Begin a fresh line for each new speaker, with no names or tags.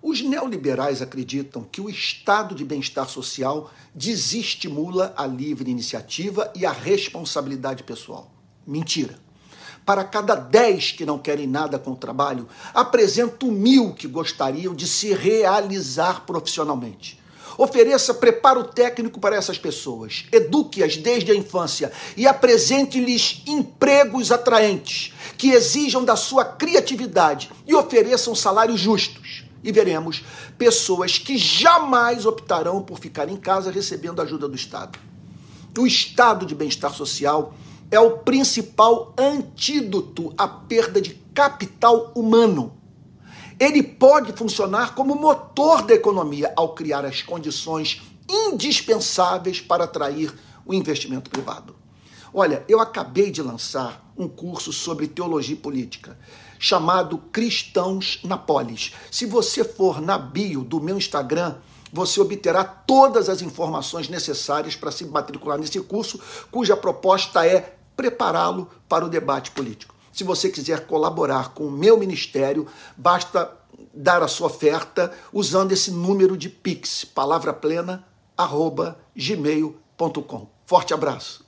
Os neoliberais acreditam que o estado de bem-estar social desestimula a livre iniciativa e a responsabilidade pessoal. Mentira. Para cada dez que não querem nada com o trabalho, apresento mil que gostariam de se realizar profissionalmente. Ofereça preparo técnico para essas pessoas, eduque-as desde a infância e apresente-lhes empregos atraentes, que exijam da sua criatividade e ofereçam salários justos e veremos pessoas que jamais optarão por ficar em casa recebendo ajuda do Estado. O estado de bem-estar social é o principal antídoto à perda de capital humano. Ele pode funcionar como motor da economia ao criar as condições indispensáveis para atrair o investimento privado. Olha, eu acabei de lançar um curso sobre teologia política chamado Cristãos na Polis. Se você for na bio do meu Instagram, você obterá todas as informações necessárias para se matricular nesse curso, cuja proposta é prepará-lo para o debate político. Se você quiser colaborar com o meu ministério, basta dar a sua oferta usando esse número de Pix, palavra plena, arroba gmail.com. Forte abraço.